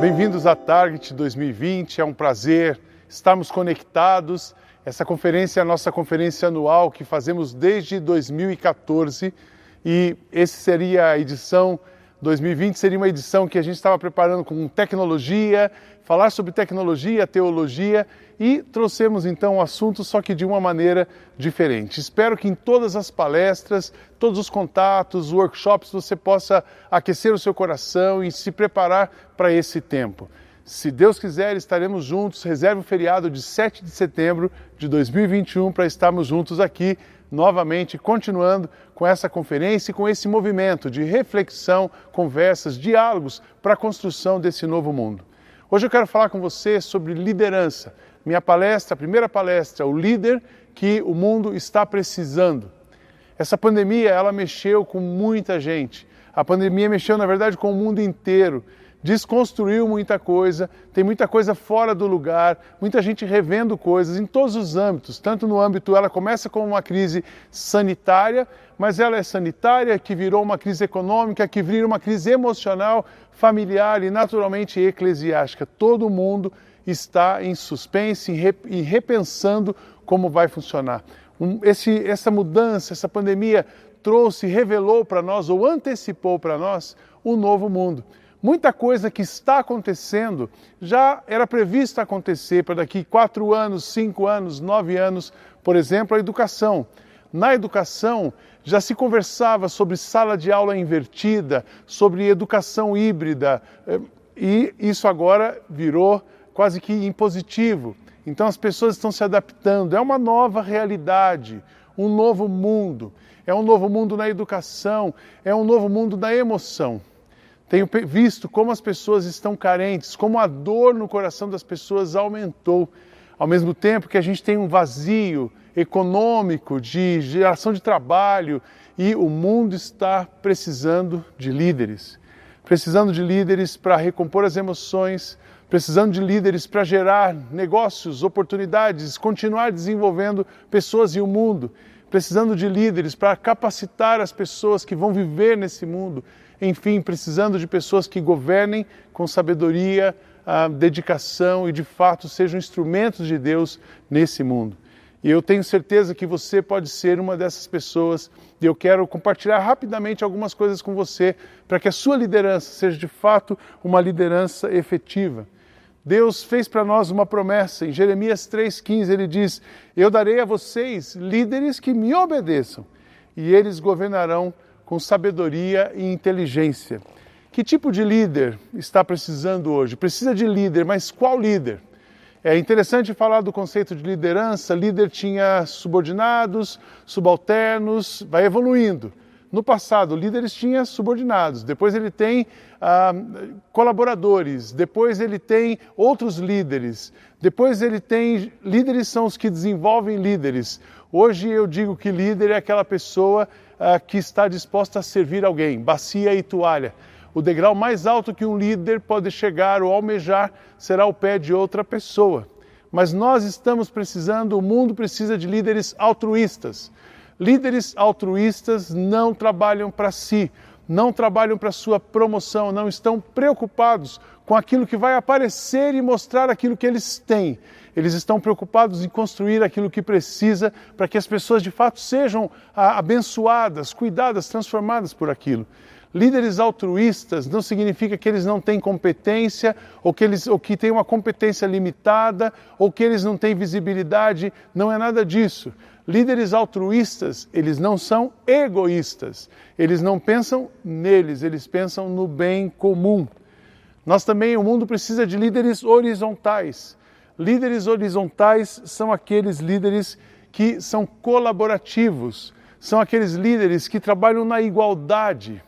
Bem-vindos à Target 2020. É um prazer estarmos conectados. Essa conferência é a nossa conferência anual que fazemos desde 2014 e esse seria a edição 2020 seria uma edição que a gente estava preparando com tecnologia, falar sobre tecnologia, teologia e trouxemos então o assunto só que de uma maneira diferente. Espero que em todas as palestras, todos os contatos, workshops você possa aquecer o seu coração e se preparar para esse tempo. Se Deus quiser, estaremos juntos. Reserve o feriado de 7 de setembro de 2021 para estarmos juntos aqui novamente, continuando com essa conferência e com esse movimento de reflexão, conversas, diálogos para a construção desse novo mundo. Hoje eu quero falar com você sobre liderança. Minha palestra, a primeira palestra, o líder que o mundo está precisando. Essa pandemia, ela mexeu com muita gente. A pandemia mexeu, na verdade, com o mundo inteiro desconstruiu muita coisa, tem muita coisa fora do lugar, muita gente revendo coisas em todos os âmbitos, tanto no âmbito, ela começa como uma crise sanitária, mas ela é sanitária, que virou uma crise econômica, que vira uma crise emocional, familiar e naturalmente eclesiástica. Todo mundo está em suspense e repensando como vai funcionar. Esse, essa mudança, essa pandemia trouxe, revelou para nós ou antecipou para nós um novo mundo. Muita coisa que está acontecendo já era prevista acontecer para daqui quatro anos, cinco anos, nove anos, por exemplo, a educação. Na educação já se conversava sobre sala de aula invertida, sobre educação híbrida, eh, e isso agora virou quase que impositivo. Então as pessoas estão se adaptando, é uma nova realidade, um novo mundo. É um novo mundo na educação, é um novo mundo da emoção. Tenho visto como as pessoas estão carentes, como a dor no coração das pessoas aumentou, ao mesmo tempo que a gente tem um vazio econômico, de geração de trabalho e o mundo está precisando de líderes. Precisando de líderes para recompor as emoções, precisando de líderes para gerar negócios, oportunidades, continuar desenvolvendo pessoas e o mundo, precisando de líderes para capacitar as pessoas que vão viver nesse mundo enfim, precisando de pessoas que governem com sabedoria, dedicação e de fato sejam instrumentos de Deus nesse mundo. E eu tenho certeza que você pode ser uma dessas pessoas e eu quero compartilhar rapidamente algumas coisas com você para que a sua liderança seja de fato uma liderança efetiva. Deus fez para nós uma promessa. Em Jeremias 3,15 ele diz: Eu darei a vocês líderes que me obedeçam, e eles governarão com sabedoria e inteligência. Que tipo de líder está precisando hoje? Precisa de líder, mas qual líder? É interessante falar do conceito de liderança. Líder tinha subordinados, subalternos, vai evoluindo. No passado, líderes tinha subordinados, depois ele tem ah, colaboradores, depois ele tem outros líderes, depois ele tem líderes são os que desenvolvem líderes. Hoje eu digo que líder é aquela pessoa uh, que está disposta a servir alguém, bacia e toalha. O degrau mais alto que um líder pode chegar ou almejar será o pé de outra pessoa. Mas nós estamos precisando, o mundo precisa de líderes altruístas. Líderes altruístas não trabalham para si, não trabalham para sua promoção, não estão preocupados com aquilo que vai aparecer e mostrar aquilo que eles têm. Eles estão preocupados em construir aquilo que precisa para que as pessoas de fato sejam abençoadas, cuidadas, transformadas por aquilo. Líderes altruístas não significa que eles não têm competência, ou que, eles, ou que têm uma competência limitada, ou que eles não têm visibilidade, não é nada disso. Líderes altruístas, eles não são egoístas, eles não pensam neles, eles pensam no bem comum. Nós também, o mundo precisa de líderes horizontais. Líderes horizontais são aqueles líderes que são colaborativos, são aqueles líderes que trabalham na igualdade.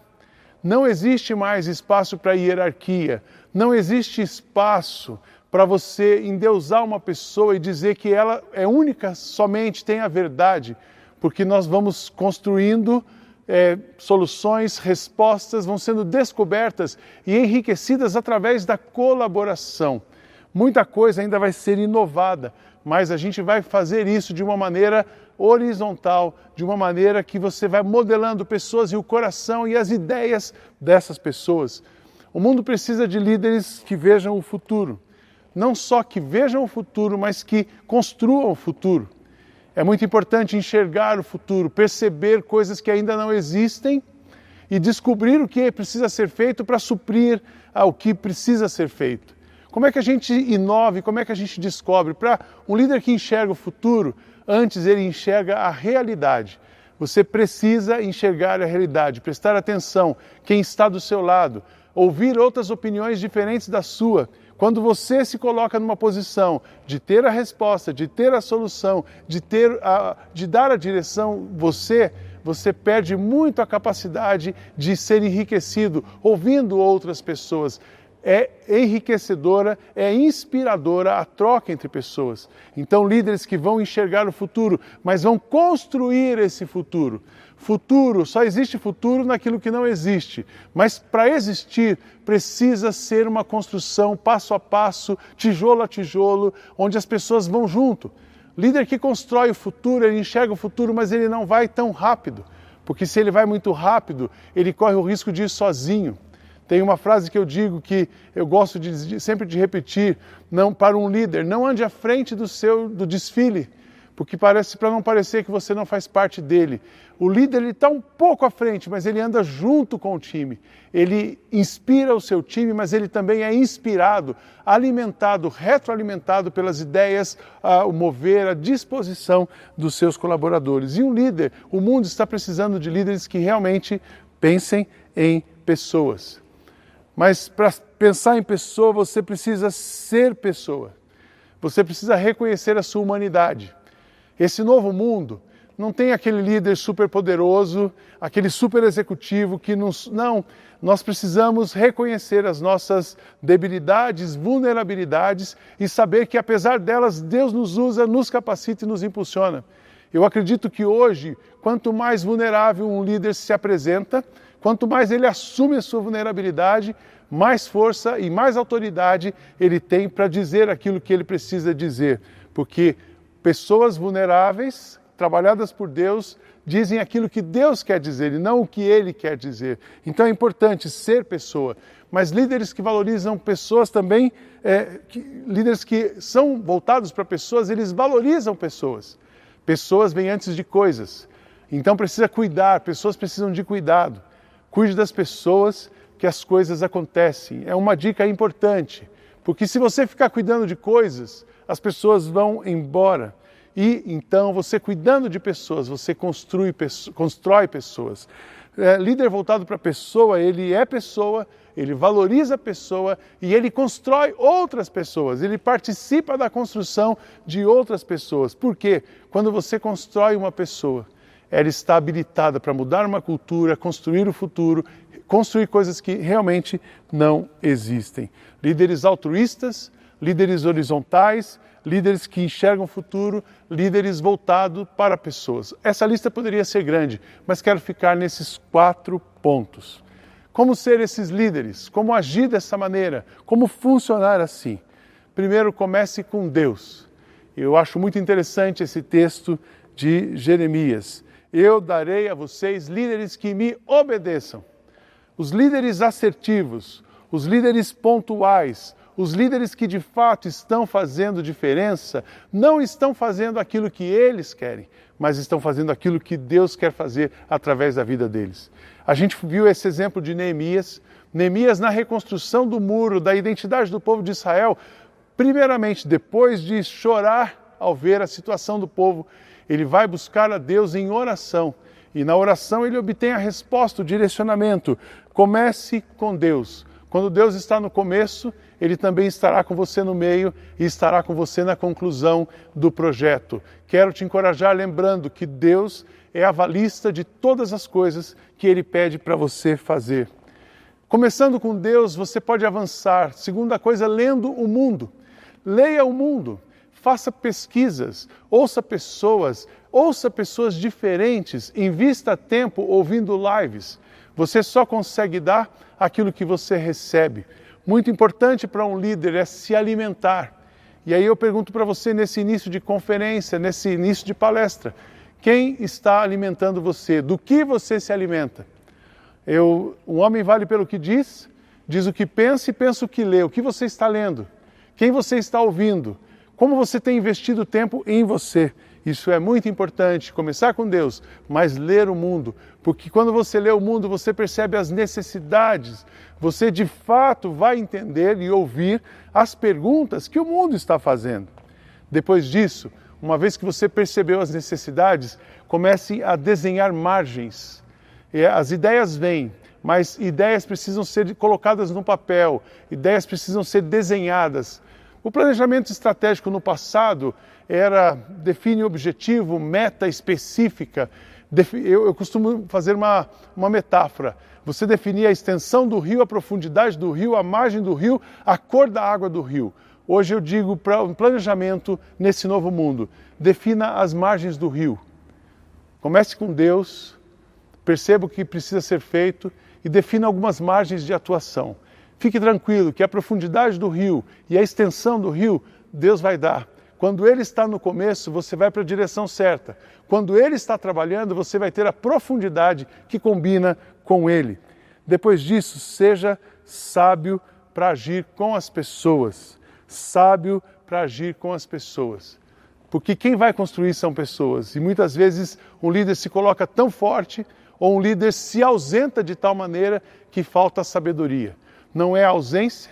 Não existe mais espaço para hierarquia, não existe espaço para você endeusar uma pessoa e dizer que ela é única, somente tem a verdade, porque nós vamos construindo é, soluções, respostas vão sendo descobertas e enriquecidas através da colaboração. Muita coisa ainda vai ser inovada, mas a gente vai fazer isso de uma maneira horizontal, de uma maneira que você vai modelando pessoas e o coração e as ideias dessas pessoas. O mundo precisa de líderes que vejam o futuro. Não só que vejam o futuro, mas que construam o futuro. É muito importante enxergar o futuro, perceber coisas que ainda não existem e descobrir o que precisa ser feito para suprir o que precisa ser feito. Como é que a gente inove, como é que a gente descobre? Para um líder que enxerga o futuro, antes ele enxerga a realidade. Você precisa enxergar a realidade, prestar atenção quem está do seu lado, ouvir outras opiniões diferentes da sua. Quando você se coloca numa posição de ter a resposta, de ter a solução, de ter a, de dar a direção, você você perde muito a capacidade de ser enriquecido ouvindo outras pessoas é enriquecedora, é inspiradora a troca entre pessoas. Então, líderes que vão enxergar o futuro, mas vão construir esse futuro. Futuro, só existe futuro naquilo que não existe. Mas para existir, precisa ser uma construção passo a passo, tijolo a tijolo, onde as pessoas vão junto. Líder que constrói o futuro, ele enxerga o futuro, mas ele não vai tão rápido. Porque se ele vai muito rápido, ele corre o risco de ir sozinho. Tem uma frase que eu digo que eu gosto de, sempre de repetir, não para um líder, não ande à frente do seu do desfile, porque parece para não parecer que você não faz parte dele. O líder está um pouco à frente, mas ele anda junto com o time. Ele inspira o seu time, mas ele também é inspirado, alimentado, retroalimentado pelas ideias, a, o mover, a disposição dos seus colaboradores. E um líder, o mundo está precisando de líderes que realmente pensem em pessoas. Mas para pensar em pessoa, você precisa ser pessoa. Você precisa reconhecer a sua humanidade. Esse novo mundo não tem aquele líder super poderoso, aquele super executivo que nos. Não, nós precisamos reconhecer as nossas debilidades, vulnerabilidades e saber que apesar delas, Deus nos usa, nos capacita e nos impulsiona. Eu acredito que hoje, quanto mais vulnerável um líder se apresenta, Quanto mais ele assume a sua vulnerabilidade, mais força e mais autoridade ele tem para dizer aquilo que ele precisa dizer. Porque pessoas vulneráveis, trabalhadas por Deus, dizem aquilo que Deus quer dizer e não o que ele quer dizer. Então é importante ser pessoa. Mas líderes que valorizam pessoas também, é, que, líderes que são voltados para pessoas, eles valorizam pessoas. Pessoas vêm antes de coisas. Então precisa cuidar, pessoas precisam de cuidado. Cuide das pessoas que as coisas acontecem. É uma dica importante, porque se você ficar cuidando de coisas, as pessoas vão embora. E então, você cuidando de pessoas, você construi, constrói pessoas. É, líder voltado para a pessoa, ele é pessoa, ele valoriza a pessoa e ele constrói outras pessoas, ele participa da construção de outras pessoas. Por quê? Quando você constrói uma pessoa, ela está habilitada para mudar uma cultura, construir o futuro, construir coisas que realmente não existem. Líderes altruístas, líderes horizontais, líderes que enxergam o futuro, líderes voltados para pessoas. Essa lista poderia ser grande, mas quero ficar nesses quatro pontos. Como ser esses líderes? Como agir dessa maneira? Como funcionar assim? Primeiro, comece com Deus. Eu acho muito interessante esse texto de Jeremias. Eu darei a vocês líderes que me obedeçam. Os líderes assertivos, os líderes pontuais, os líderes que de fato estão fazendo diferença, não estão fazendo aquilo que eles querem, mas estão fazendo aquilo que Deus quer fazer através da vida deles. A gente viu esse exemplo de Neemias. Neemias, na reconstrução do muro, da identidade do povo de Israel, primeiramente, depois de chorar ao ver a situação do povo, ele vai buscar a Deus em oração. E na oração ele obtém a resposta, o direcionamento. Comece com Deus. Quando Deus está no começo, Ele também estará com você no meio e estará com você na conclusão do projeto. Quero te encorajar lembrando que Deus é a valista de todas as coisas que Ele pede para você fazer. Começando com Deus, você pode avançar. Segunda coisa, lendo o mundo. Leia o mundo faça pesquisas, ouça pessoas, ouça pessoas diferentes, invista tempo ouvindo lives. Você só consegue dar aquilo que você recebe. Muito importante para um líder é se alimentar. E aí eu pergunto para você nesse início de conferência, nesse início de palestra, quem está alimentando você? Do que você se alimenta? Eu, um homem vale pelo que diz, diz o que pensa e pensa o que lê, o que você está lendo, quem você está ouvindo, como você tem investido tempo em você. Isso é muito importante, começar com Deus, mas ler o mundo, porque quando você lê o mundo, você percebe as necessidades, você de fato vai entender e ouvir as perguntas que o mundo está fazendo. Depois disso, uma vez que você percebeu as necessidades, comece a desenhar margens. As ideias vêm, mas ideias precisam ser colocadas no papel, ideias precisam ser desenhadas. O planejamento estratégico no passado era define objetivo, meta específica. Eu, eu costumo fazer uma, uma metáfora. Você definia a extensão do rio, a profundidade do rio, a margem do rio, a cor da água do rio. Hoje eu digo para um planejamento nesse novo mundo: defina as margens do rio. Comece com Deus, perceba o que precisa ser feito e defina algumas margens de atuação. Fique tranquilo que a profundidade do rio e a extensão do rio Deus vai dar. Quando ele está no começo, você vai para a direção certa. Quando ele está trabalhando, você vai ter a profundidade que combina com ele. Depois disso, seja sábio para agir com as pessoas. Sábio para agir com as pessoas. Porque quem vai construir são pessoas. E muitas vezes um líder se coloca tão forte ou um líder se ausenta de tal maneira que falta sabedoria. Não é a ausência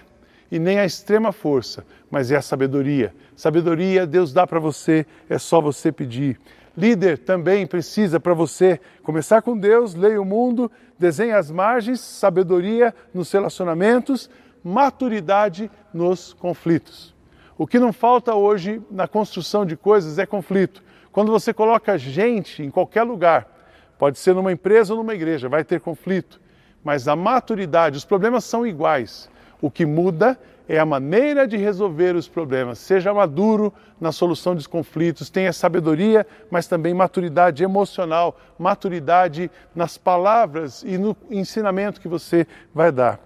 e nem a extrema força, mas é a sabedoria. Sabedoria Deus dá para você, é só você pedir. Líder também precisa para você começar com Deus, leia o mundo, desenhe as margens, sabedoria nos relacionamentos, maturidade nos conflitos. O que não falta hoje na construção de coisas é conflito. Quando você coloca gente em qualquer lugar, Pode ser numa empresa ou numa igreja, vai ter conflito. Mas a maturidade, os problemas são iguais. O que muda é a maneira de resolver os problemas. Seja maduro na solução dos conflitos, tenha sabedoria, mas também maturidade emocional, maturidade nas palavras e no ensinamento que você vai dar.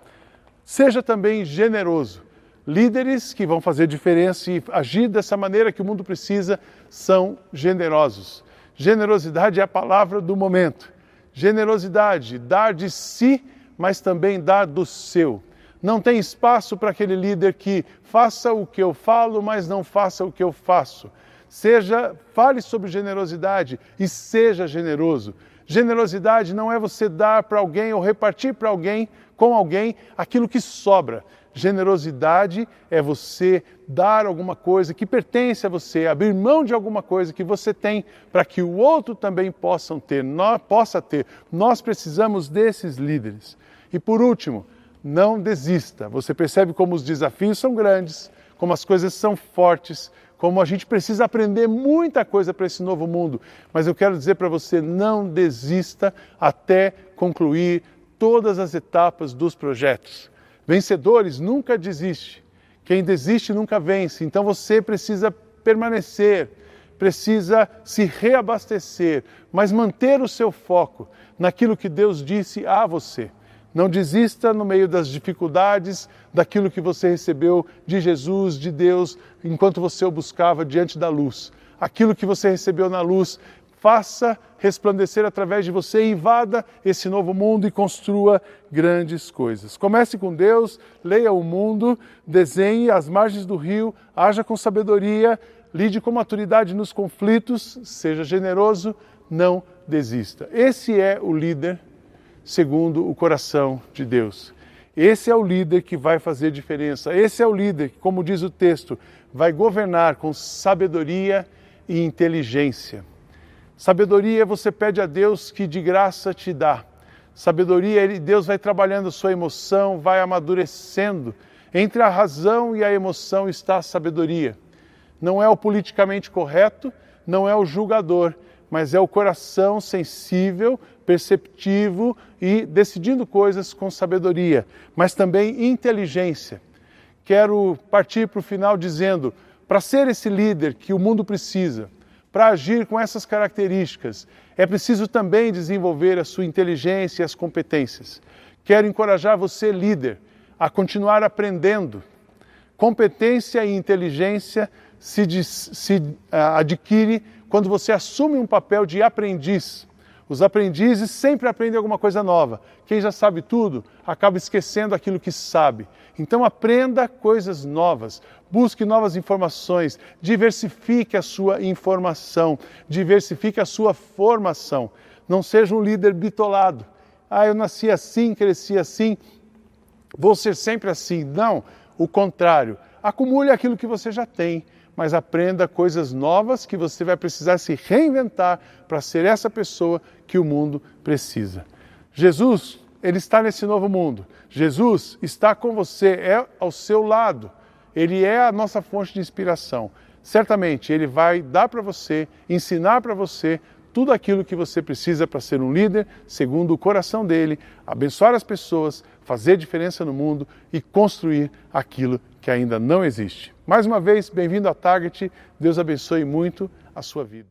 Seja também generoso. Líderes que vão fazer diferença e agir dessa maneira que o mundo precisa são generosos. Generosidade é a palavra do momento. Generosidade, dar de si, mas também dar do seu. Não tem espaço para aquele líder que faça o que eu falo, mas não faça o que eu faço. Seja, fale sobre generosidade e seja generoso. Generosidade não é você dar para alguém ou repartir para alguém, com alguém, aquilo que sobra. Generosidade é você dar alguma coisa que pertence a você, abrir mão de alguma coisa que você tem para que o outro também possa ter, nós, possa ter. Nós precisamos desses líderes. E por último, não desista. Você percebe como os desafios são grandes, como as coisas são fortes, como a gente precisa aprender muita coisa para esse novo mundo. Mas eu quero dizer para você, não desista até concluir todas as etapas dos projetos. Vencedores nunca desiste. Quem desiste nunca vence. Então você precisa permanecer, precisa se reabastecer, mas manter o seu foco naquilo que Deus disse a você. Não desista no meio das dificuldades daquilo que você recebeu de Jesus, de Deus, enquanto você o buscava diante da luz. Aquilo que você recebeu na luz, faça resplandecer através de você invada esse novo mundo e construa grandes coisas. Comece com Deus, leia o mundo, desenhe as margens do rio, haja com sabedoria, lide com maturidade nos conflitos, seja generoso, não desista. Esse é o líder segundo o coração de Deus. Esse é o líder que vai fazer diferença. Esse é o líder que, como diz o texto, vai governar com sabedoria e inteligência. Sabedoria você pede a Deus que de graça te dá. Sabedoria, Deus vai trabalhando a sua emoção, vai amadurecendo. Entre a razão e a emoção está a sabedoria. Não é o politicamente correto, não é o julgador, mas é o coração sensível, perceptivo e decidindo coisas com sabedoria, mas também inteligência. Quero partir para o final dizendo: para ser esse líder que o mundo precisa, para agir com essas características, é preciso também desenvolver a sua inteligência e as competências. Quero encorajar você, líder, a continuar aprendendo. Competência e inteligência se, se uh, adquire quando você assume um papel de aprendiz. Os aprendizes sempre aprendem alguma coisa nova. Quem já sabe tudo acaba esquecendo aquilo que sabe. Então aprenda coisas novas, busque novas informações, diversifique a sua informação, diversifique a sua formação. Não seja um líder bitolado. Ah, eu nasci assim, cresci assim, vou ser sempre assim. Não, o contrário. Acumule aquilo que você já tem mas aprenda coisas novas que você vai precisar se reinventar para ser essa pessoa que o mundo precisa. Jesus, ele está nesse novo mundo. Jesus está com você, é ao seu lado. Ele é a nossa fonte de inspiração. Certamente ele vai dar para você, ensinar para você tudo aquilo que você precisa para ser um líder segundo o coração dele, abençoar as pessoas, fazer diferença no mundo e construir aquilo que ainda não existe. Mais uma vez, bem-vindo à Target. Deus abençoe muito a sua vida.